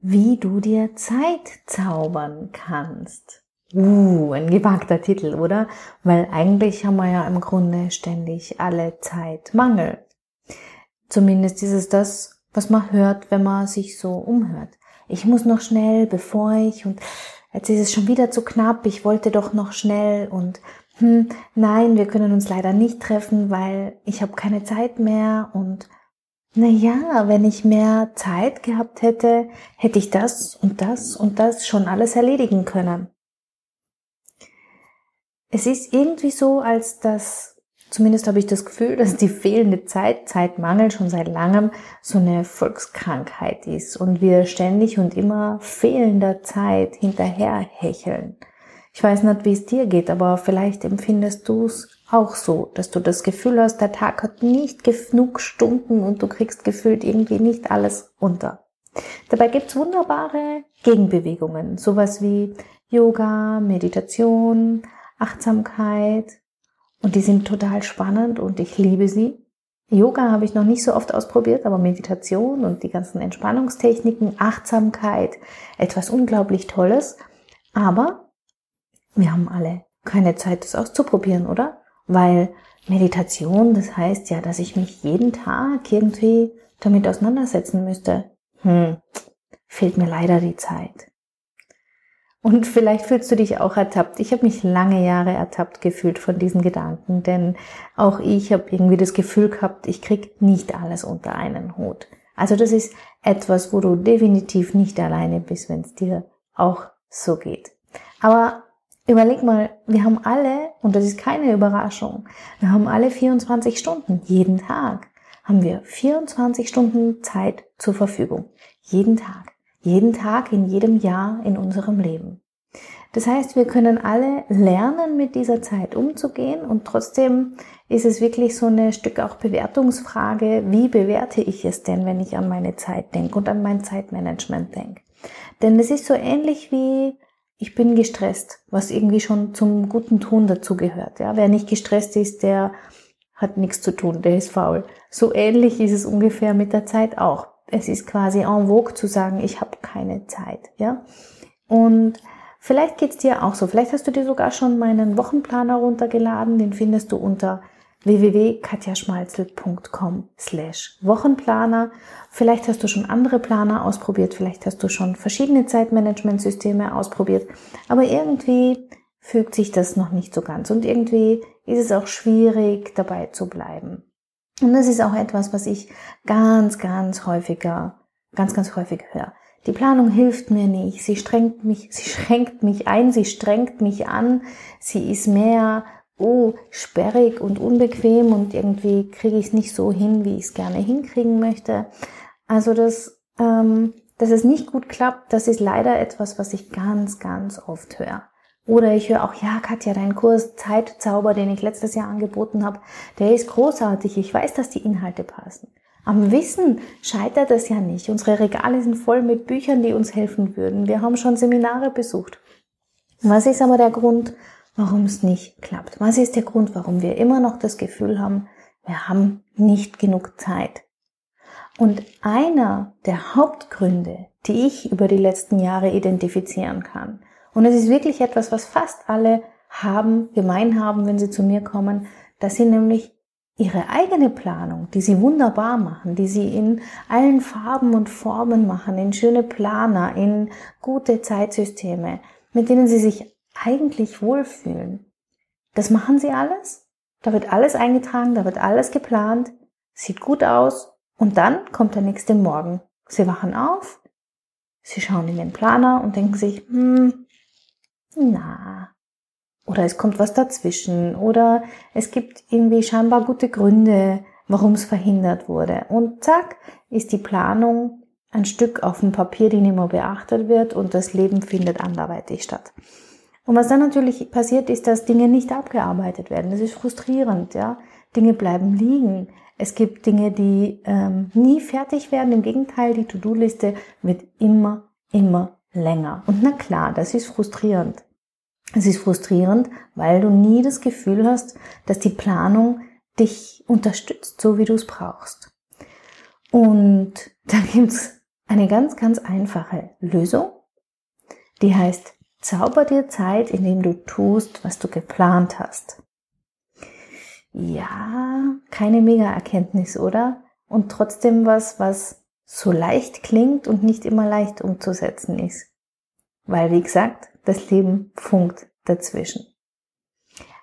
wie du dir Zeit zaubern kannst. Uh, ein gewagter Titel, oder? Weil eigentlich haben wir ja im Grunde ständig alle Zeit Mangel. Zumindest ist es das, was man hört, wenn man sich so umhört. Ich muss noch schnell, bevor ich und jetzt ist es schon wieder zu knapp, ich wollte doch noch schnell und hm, nein, wir können uns leider nicht treffen, weil ich habe keine Zeit mehr und naja, wenn ich mehr Zeit gehabt hätte, hätte ich das und das und das schon alles erledigen können. Es ist irgendwie so, als dass, zumindest habe ich das Gefühl, dass die fehlende Zeit, Zeitmangel schon seit langem so eine Volkskrankheit ist und wir ständig und immer fehlender Zeit hinterher hecheln. Ich weiß nicht, wie es dir geht, aber vielleicht empfindest du es auch so, dass du das Gefühl hast, der Tag hat nicht genug Stunden und du kriegst gefühlt irgendwie nicht alles unter. Dabei gibt's wunderbare Gegenbewegungen, sowas wie Yoga, Meditation, Achtsamkeit und die sind total spannend und ich liebe sie. Yoga habe ich noch nicht so oft ausprobiert, aber Meditation und die ganzen Entspannungstechniken, Achtsamkeit, etwas unglaublich Tolles. Aber wir haben alle keine Zeit, das auszuprobieren, oder? Weil Meditation, das heißt ja, dass ich mich jeden Tag irgendwie damit auseinandersetzen müsste. Hm, fehlt mir leider die Zeit. Und vielleicht fühlst du dich auch ertappt. Ich habe mich lange Jahre ertappt gefühlt von diesen Gedanken, denn auch ich habe irgendwie das Gefühl gehabt, ich krieg nicht alles unter einen Hut. Also das ist etwas, wo du definitiv nicht alleine bist, wenn es dir auch so geht. Aber Überleg mal, wir haben alle, und das ist keine Überraschung, wir haben alle 24 Stunden, jeden Tag haben wir 24 Stunden Zeit zur Verfügung. Jeden Tag. Jeden Tag in jedem Jahr in unserem Leben. Das heißt, wir können alle lernen, mit dieser Zeit umzugehen und trotzdem ist es wirklich so eine Stück auch Bewertungsfrage, wie bewerte ich es denn, wenn ich an meine Zeit denke und an mein Zeitmanagement denke. Denn es ist so ähnlich wie ich bin gestresst, was irgendwie schon zum guten Ton dazu gehört. Ja, wer nicht gestresst ist, der hat nichts zu tun, der ist faul. So ähnlich ist es ungefähr mit der Zeit auch. Es ist quasi en vogue zu sagen, ich habe keine Zeit, ja. Und vielleicht geht's dir auch so. Vielleicht hast du dir sogar schon meinen Wochenplaner runtergeladen. Den findest du unter www.katjaschmalzel.com slash Wochenplaner. Vielleicht hast du schon andere Planer ausprobiert, vielleicht hast du schon verschiedene Zeitmanagementsysteme ausprobiert, aber irgendwie fügt sich das noch nicht so ganz und irgendwie ist es auch schwierig dabei zu bleiben. Und das ist auch etwas, was ich ganz, ganz häufiger, ganz, ganz häufig höre. Die Planung hilft mir nicht, sie strengt mich, sie schränkt mich ein, sie strengt mich an, sie ist mehr oh, sperrig und unbequem und irgendwie kriege ich es nicht so hin, wie ich es gerne hinkriegen möchte. Also das, ähm, dass es nicht gut klappt, das ist leider etwas, was ich ganz, ganz oft höre. Oder ich höre auch, ja, Katja, dein Kurs Zeitzauber, den ich letztes Jahr angeboten habe, der ist großartig. Ich weiß, dass die Inhalte passen. Am Wissen scheitert es ja nicht. Unsere Regale sind voll mit Büchern, die uns helfen würden. Wir haben schon Seminare besucht. Was ist aber der Grund, warum es nicht klappt? Was ist der Grund, warum wir immer noch das Gefühl haben, wir haben nicht genug Zeit? Und einer der Hauptgründe, die ich über die letzten Jahre identifizieren kann, und es ist wirklich etwas, was fast alle haben, gemein haben, wenn sie zu mir kommen, dass sie nämlich ihre eigene Planung, die sie wunderbar machen, die sie in allen Farben und Formen machen, in schöne Planer, in gute Zeitsysteme, mit denen sie sich eigentlich wohlfühlen. Das machen sie alles. Da wird alles eingetragen, da wird alles geplant, sieht gut aus und dann kommt der nächste Morgen. Sie wachen auf, sie schauen in den Planer und denken sich, hm, na, oder es kommt was dazwischen oder es gibt irgendwie scheinbar gute Gründe, warum es verhindert wurde. Und zack, ist die Planung ein Stück auf dem Papier, die nicht mehr beachtet wird und das Leben findet anderweitig statt. Und was dann natürlich passiert, ist, dass Dinge nicht abgearbeitet werden. Das ist frustrierend, ja. Dinge bleiben liegen. Es gibt Dinge, die ähm, nie fertig werden. Im Gegenteil, die To-Do-Liste wird immer, immer länger. Und na klar, das ist frustrierend. Es ist frustrierend, weil du nie das Gefühl hast, dass die Planung dich unterstützt, so wie du es brauchst. Und da gibt's eine ganz, ganz einfache Lösung, die heißt, zauber dir Zeit, indem du tust, was du geplant hast. Ja, keine Mega-Erkenntnis, oder? Und trotzdem was, was so leicht klingt und nicht immer leicht umzusetzen ist. Weil, wie gesagt, das Leben funkt dazwischen.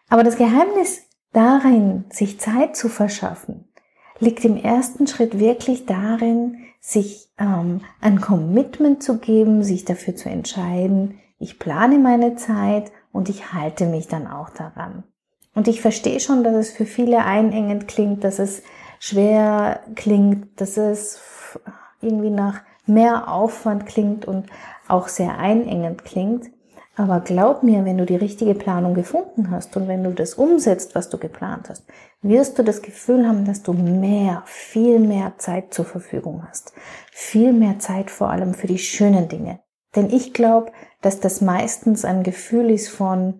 Aber das Geheimnis darin, sich Zeit zu verschaffen, liegt im ersten Schritt wirklich darin, sich ähm, ein Commitment zu geben, sich dafür zu entscheiden, ich plane meine Zeit und ich halte mich dann auch daran. Und ich verstehe schon, dass es für viele einengend klingt, dass es schwer klingt, dass es irgendwie nach mehr Aufwand klingt und auch sehr einengend klingt. Aber glaub mir, wenn du die richtige Planung gefunden hast und wenn du das umsetzt, was du geplant hast, wirst du das Gefühl haben, dass du mehr, viel mehr Zeit zur Verfügung hast. Viel mehr Zeit vor allem für die schönen Dinge. Denn ich glaube, dass das meistens ein Gefühl ist von,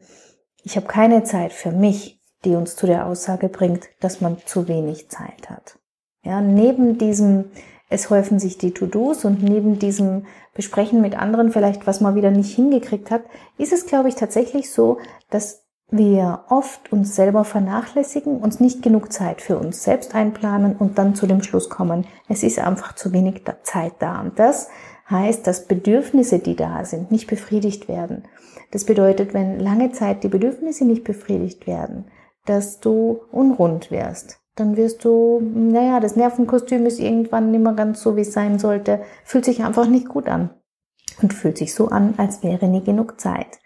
ich habe keine Zeit für mich, die uns zu der Aussage bringt, dass man zu wenig Zeit hat. Ja, neben diesem, es häufen sich die To-Dos und neben diesem Besprechen mit anderen vielleicht, was man wieder nicht hingekriegt hat, ist es, glaube ich, tatsächlich so, dass wir oft uns selber vernachlässigen, uns nicht genug Zeit für uns selbst einplanen und dann zu dem Schluss kommen, es ist einfach zu wenig Zeit da. Und das heißt, dass Bedürfnisse, die da sind, nicht befriedigt werden. Das bedeutet, wenn lange Zeit die Bedürfnisse nicht befriedigt werden, dass du unrund wirst. Dann wirst du, naja, das Nervenkostüm ist irgendwann nicht mehr ganz so, wie es sein sollte, fühlt sich einfach nicht gut an. Und fühlt sich so an, als wäre nie genug Zeit.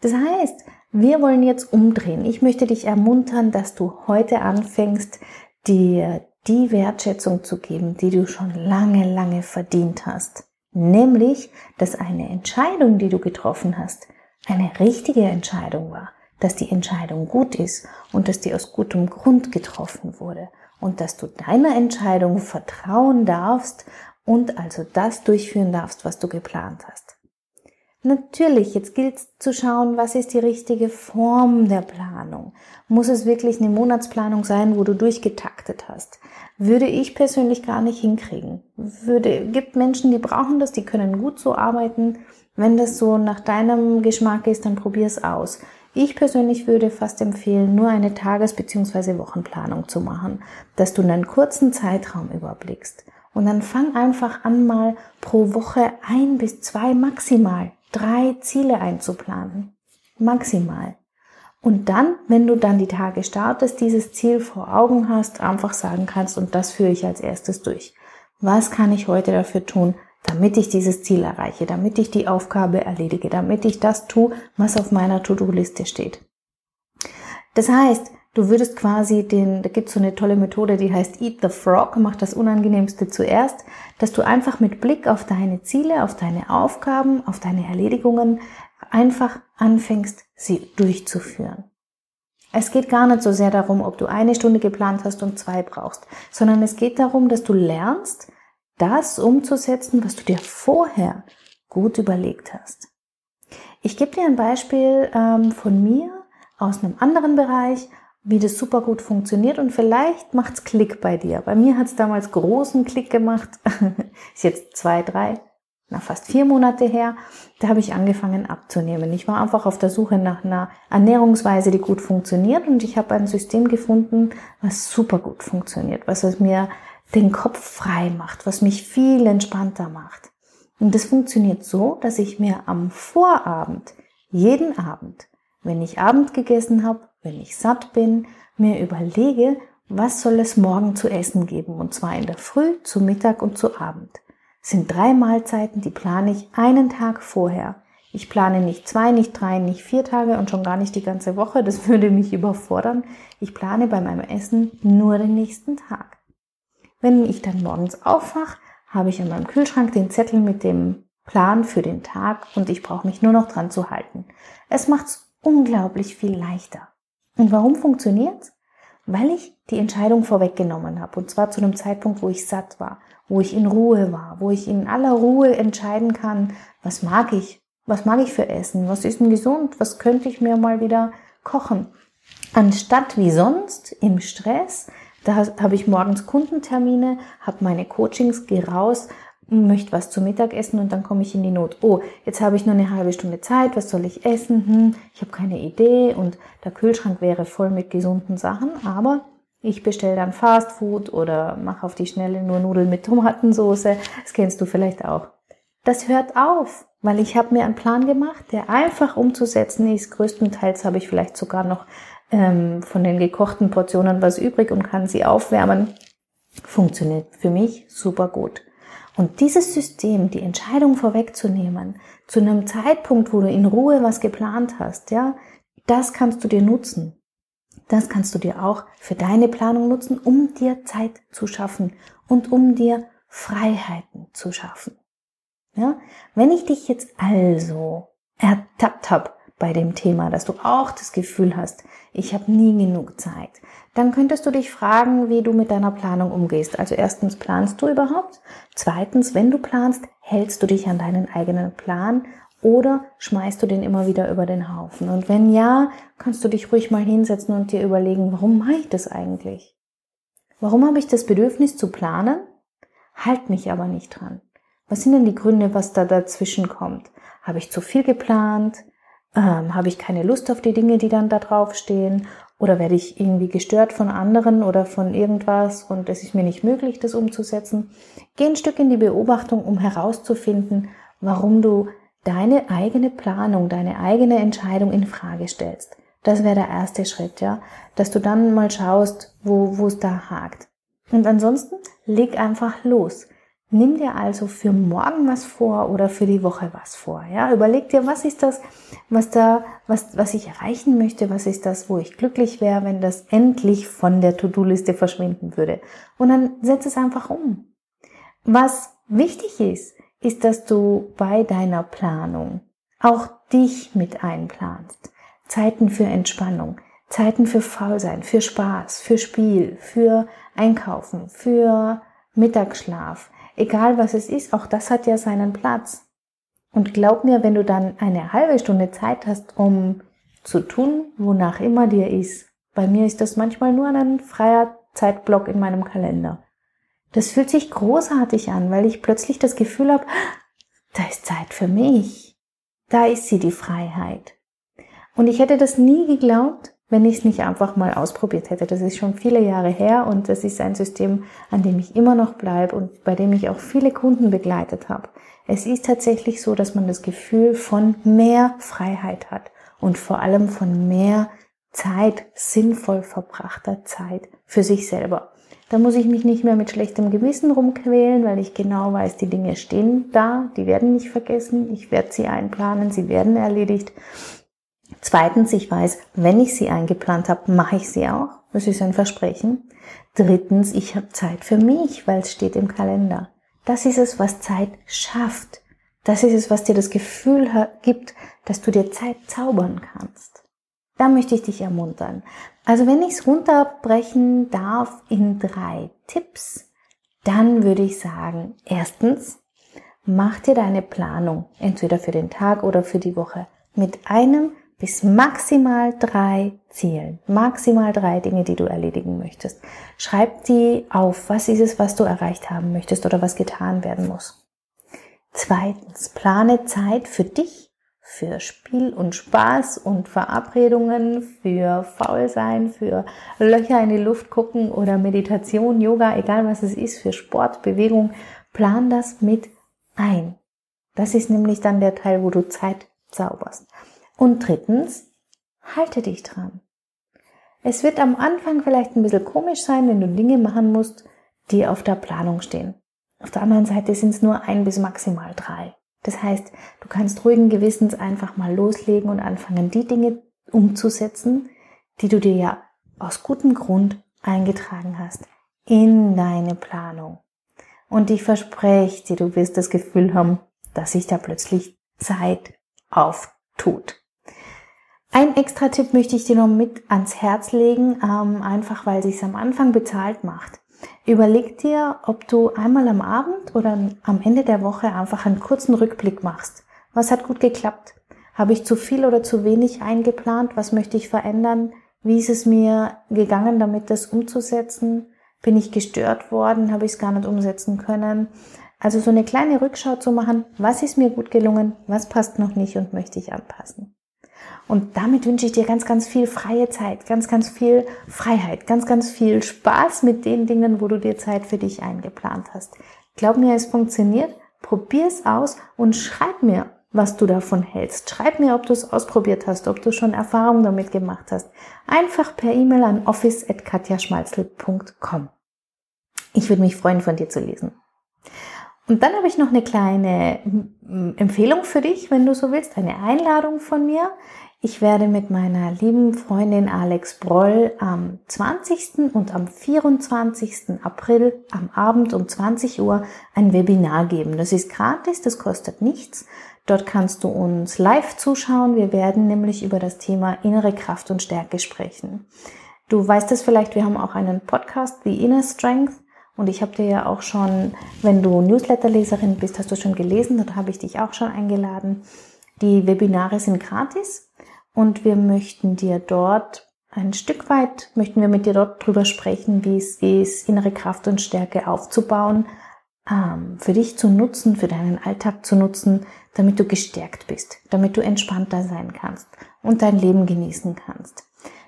Das heißt, wir wollen jetzt umdrehen. Ich möchte dich ermuntern, dass du heute anfängst, dir die Wertschätzung zu geben, die du schon lange, lange verdient hast. Nämlich, dass eine Entscheidung, die du getroffen hast, eine richtige Entscheidung war, dass die Entscheidung gut ist und dass die aus gutem Grund getroffen wurde und dass du deiner Entscheidung vertrauen darfst und also das durchführen darfst, was du geplant hast. Natürlich, jetzt gilt zu schauen, was ist die richtige Form der Planung. Muss es wirklich eine Monatsplanung sein, wo du durchgetaktet hast? Würde ich persönlich gar nicht hinkriegen. Würde, gibt Menschen, die brauchen das, die können gut so arbeiten. Wenn das so nach deinem Geschmack ist, dann probier es aus. Ich persönlich würde fast empfehlen, nur eine Tages- bzw. Wochenplanung zu machen, dass du einen kurzen Zeitraum überblickst. Und dann fang einfach an, mal pro Woche ein bis zwei maximal drei Ziele einzuplanen. Maximal. Und dann, wenn du dann die Tage startest, dieses Ziel vor Augen hast, einfach sagen kannst, und das führe ich als erstes durch. Was kann ich heute dafür tun, damit ich dieses Ziel erreiche, damit ich die Aufgabe erledige, damit ich das tue, was auf meiner To-Do-Liste steht. Das heißt, du würdest quasi den, da gibt es so eine tolle Methode, die heißt Eat the Frog, mach das Unangenehmste zuerst, dass du einfach mit Blick auf deine Ziele, auf deine Aufgaben, auf deine Erledigungen einfach anfängst, sie durchzuführen. Es geht gar nicht so sehr darum, ob du eine Stunde geplant hast und zwei brauchst, sondern es geht darum, dass du lernst, das umzusetzen, was du dir vorher gut überlegt hast. Ich gebe dir ein Beispiel ähm, von mir aus einem anderen Bereich, wie das super gut funktioniert und vielleicht macht's Klick bei dir. Bei mir hat's damals großen Klick gemacht. Ist jetzt zwei, drei, na fast vier Monate her. Da habe ich angefangen abzunehmen. Ich war einfach auf der Suche nach einer Ernährungsweise, die gut funktioniert und ich habe ein System gefunden, was super gut funktioniert, was es mir den Kopf frei macht, was mich viel entspannter macht. Und das funktioniert so, dass ich mir am Vorabend, jeden Abend, wenn ich Abend gegessen habe, wenn ich satt bin, mir überlege, was soll es morgen zu essen geben, und zwar in der Früh, zu Mittag und zu Abend. Es sind drei Mahlzeiten, die plane ich einen Tag vorher. Ich plane nicht zwei, nicht drei, nicht vier Tage und schon gar nicht die ganze Woche, das würde mich überfordern. Ich plane bei meinem Essen nur den nächsten Tag. Wenn ich dann morgens aufwache, habe ich an meinem Kühlschrank den Zettel mit dem Plan für den Tag und ich brauche mich nur noch dran zu halten. Es macht unglaublich viel leichter. Und warum funktioniert's? Weil ich die Entscheidung vorweggenommen habe. Und zwar zu einem Zeitpunkt, wo ich satt war, wo ich in Ruhe war, wo ich in aller Ruhe entscheiden kann, was mag ich, was mag ich für Essen, was ist denn gesund, was könnte ich mir mal wieder kochen. Anstatt wie sonst im Stress, da habe ich morgens Kundentermine, habe meine Coachings, gehe raus, möchte was zu Mittag essen und dann komme ich in die Not. Oh, jetzt habe ich nur eine halbe Stunde Zeit, was soll ich essen? Hm, ich habe keine Idee und der Kühlschrank wäre voll mit gesunden Sachen, aber ich bestelle dann Fast Food oder mache auf die Schnelle nur Nudeln mit Tomatensoße. Das kennst du vielleicht auch. Das hört auf, weil ich habe mir einen Plan gemacht, der einfach umzusetzen ist. Größtenteils habe ich vielleicht sogar noch ähm, von den gekochten Portionen was übrig und kann sie aufwärmen. Funktioniert für mich super gut. Und dieses System, die Entscheidung vorwegzunehmen, zu einem Zeitpunkt, wo du in Ruhe was geplant hast, ja, das kannst du dir nutzen. Das kannst du dir auch für deine Planung nutzen, um dir Zeit zu schaffen und um dir Freiheiten zu schaffen. Ja? Wenn ich dich jetzt also ertappt habe bei dem Thema, dass du auch das Gefühl hast, ich habe nie genug Zeit, dann könntest du dich fragen, wie du mit deiner Planung umgehst. Also erstens, planst du überhaupt? Zweitens, wenn du planst, hältst du dich an deinen eigenen Plan oder schmeißt du den immer wieder über den Haufen? Und wenn ja, kannst du dich ruhig mal hinsetzen und dir überlegen, warum mache ich das eigentlich? Warum habe ich das Bedürfnis zu planen, halt mich aber nicht dran? Was sind denn die Gründe, was da dazwischen kommt? Habe ich zu viel geplant? Ähm, habe ich keine Lust auf die Dinge, die dann da draufstehen? Oder werde ich irgendwie gestört von anderen oder von irgendwas und es ist mir nicht möglich, das umzusetzen? Geh ein Stück in die Beobachtung, um herauszufinden, warum du deine eigene Planung, deine eigene Entscheidung in Frage stellst. Das wäre der erste Schritt, ja, dass du dann mal schaust, wo, wo es da hakt. Und ansonsten leg einfach los. Nimm dir also für morgen was vor oder für die Woche was vor. Ja, überleg dir, was ist das, was da, was, was ich erreichen möchte, was ist das, wo ich glücklich wäre, wenn das endlich von der To-Do-Liste verschwinden würde. Und dann setz es einfach um. Was wichtig ist, ist, dass du bei deiner Planung auch dich mit einplanst. Zeiten für Entspannung, Zeiten für Faulsein, für Spaß, für Spiel, für Einkaufen, für Mittagsschlaf, egal was es ist, auch das hat ja seinen Platz. Und glaub mir, wenn du dann eine halbe Stunde Zeit hast, um zu tun, wonach immer dir ist. Bei mir ist das manchmal nur ein freier Zeitblock in meinem Kalender. Das fühlt sich großartig an, weil ich plötzlich das Gefühl habe, da ist Zeit für mich. Da ist sie, die Freiheit. Und ich hätte das nie geglaubt, wenn ich es nicht einfach mal ausprobiert hätte. Das ist schon viele Jahre her und das ist ein System, an dem ich immer noch bleibe und bei dem ich auch viele Kunden begleitet habe. Es ist tatsächlich so, dass man das Gefühl von mehr Freiheit hat und vor allem von mehr Zeit, sinnvoll verbrachter Zeit für sich selber. Da muss ich mich nicht mehr mit schlechtem Gewissen rumquälen, weil ich genau weiß, die Dinge stehen da, die werden nicht vergessen, ich werde sie einplanen, sie werden erledigt Zweitens, ich weiß, wenn ich sie eingeplant habe, mache ich sie auch. Das ist ein Versprechen. Drittens, ich habe Zeit für mich, weil es steht im Kalender. Das ist es, was Zeit schafft. Das ist es, was dir das Gefühl gibt, dass du dir Zeit zaubern kannst. Da möchte ich dich ermuntern. Also wenn ich es runterbrechen darf in drei Tipps, dann würde ich sagen, erstens, mach dir deine Planung, entweder für den Tag oder für die Woche, mit einem bis maximal drei Zielen, maximal drei Dinge, die du erledigen möchtest. Schreib die auf, was ist es, was du erreicht haben möchtest oder was getan werden muss. Zweitens, plane Zeit für dich, für Spiel und Spaß und Verabredungen, für Faulsein, für Löcher in die Luft gucken oder Meditation, Yoga, egal was es ist, für Sport, Bewegung. Plan das mit ein. Das ist nämlich dann der Teil, wo du Zeit zauberst. Und drittens, halte dich dran. Es wird am Anfang vielleicht ein bisschen komisch sein, wenn du Dinge machen musst, die auf der Planung stehen. Auf der anderen Seite sind es nur ein bis maximal drei. Das heißt, du kannst ruhigen Gewissens einfach mal loslegen und anfangen, die Dinge umzusetzen, die du dir ja aus gutem Grund eingetragen hast in deine Planung. Und ich verspreche dir, du wirst das Gefühl haben, dass sich da plötzlich Zeit auftut. Ein extra Tipp möchte ich dir noch mit ans Herz legen, ähm, einfach weil sich am Anfang bezahlt macht. Überleg dir, ob du einmal am Abend oder am Ende der Woche einfach einen kurzen Rückblick machst. Was hat gut geklappt? Habe ich zu viel oder zu wenig eingeplant? Was möchte ich verändern? Wie ist es mir gegangen, damit das umzusetzen? Bin ich gestört worden? Habe ich es gar nicht umsetzen können? Also so eine kleine Rückschau zu machen, was ist mir gut gelungen, was passt noch nicht und möchte ich anpassen. Und damit wünsche ich dir ganz, ganz viel freie Zeit, ganz, ganz viel Freiheit, ganz, ganz viel Spaß mit den Dingen, wo du dir Zeit für dich eingeplant hast. Glaub mir, es funktioniert. Probier es aus und schreib mir, was du davon hältst. Schreib mir, ob du es ausprobiert hast, ob du schon Erfahrung damit gemacht hast. Einfach per E-Mail an office.katjaschmalzel.com. Ich würde mich freuen, von dir zu lesen. Und dann habe ich noch eine kleine Empfehlung für dich, wenn du so willst, eine Einladung von mir. Ich werde mit meiner lieben Freundin Alex Broll am 20. und am 24. April am Abend um 20 Uhr ein Webinar geben. Das ist gratis, das kostet nichts. Dort kannst du uns live zuschauen. Wir werden nämlich über das Thema innere Kraft und Stärke sprechen. Du weißt es vielleicht, wir haben auch einen Podcast, The Inner Strength. Und ich habe dir ja auch schon, wenn du Newsletterleserin bist, hast du schon gelesen, dort habe ich dich auch schon eingeladen. Die Webinare sind gratis und wir möchten dir dort ein Stück weit, möchten wir mit dir dort drüber sprechen, wie es ist, innere Kraft und Stärke aufzubauen, ähm, für dich zu nutzen, für deinen Alltag zu nutzen, damit du gestärkt bist, damit du entspannter sein kannst und dein Leben genießen kannst.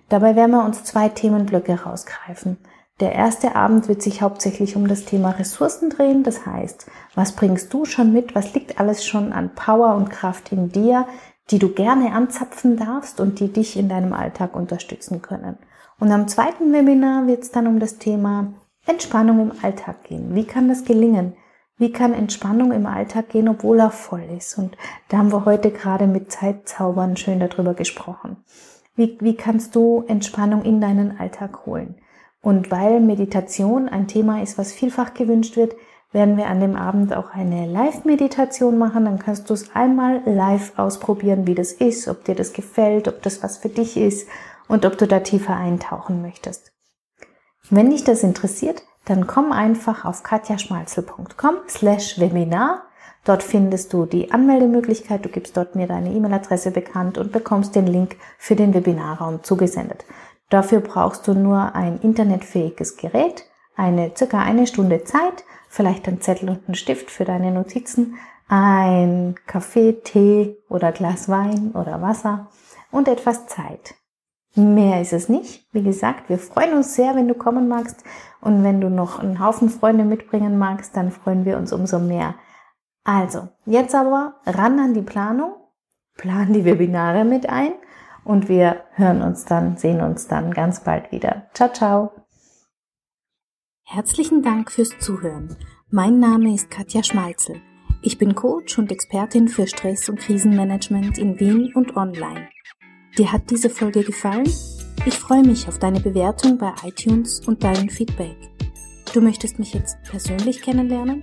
Dabei werden wir uns zwei Themenblöcke rausgreifen. Der erste Abend wird sich hauptsächlich um das Thema Ressourcen drehen. Das heißt, was bringst du schon mit? Was liegt alles schon an Power und Kraft in dir, die du gerne anzapfen darfst und die dich in deinem Alltag unterstützen können? Und am zweiten Webinar wird es dann um das Thema Entspannung im Alltag gehen. Wie kann das gelingen? Wie kann Entspannung im Alltag gehen, obwohl er voll ist? Und da haben wir heute gerade mit Zeitzaubern schön darüber gesprochen. Wie, wie kannst du Entspannung in deinen Alltag holen? Und weil Meditation ein Thema ist, was vielfach gewünscht wird, werden wir an dem Abend auch eine Live-Meditation machen. Dann kannst du es einmal live ausprobieren, wie das ist, ob dir das gefällt, ob das was für dich ist und ob du da tiefer eintauchen möchtest. Wenn dich das interessiert, dann komm einfach auf katjaschmalzel.com slash Webinar. Dort findest du die Anmeldemöglichkeit. Du gibst dort mir deine E-Mail-Adresse bekannt und bekommst den Link für den Webinarraum zugesendet. Dafür brauchst du nur ein internetfähiges Gerät, eine circa eine Stunde Zeit, vielleicht ein Zettel und einen Stift für deine Notizen, ein Kaffee, Tee oder Glas Wein oder Wasser und etwas Zeit. Mehr ist es nicht. Wie gesagt, wir freuen uns sehr, wenn du kommen magst. Und wenn du noch einen Haufen Freunde mitbringen magst, dann freuen wir uns umso mehr. Also, jetzt aber ran an die Planung. Plan die Webinare mit ein und wir hören uns dann, sehen uns dann ganz bald wieder. Ciao, ciao. Herzlichen Dank fürs Zuhören. Mein Name ist Katja Schmalzel. Ich bin Coach und Expertin für Stress- und Krisenmanagement in Wien und online. Dir hat diese Folge gefallen? Ich freue mich auf deine Bewertung bei iTunes und dein Feedback. Du möchtest mich jetzt persönlich kennenlernen?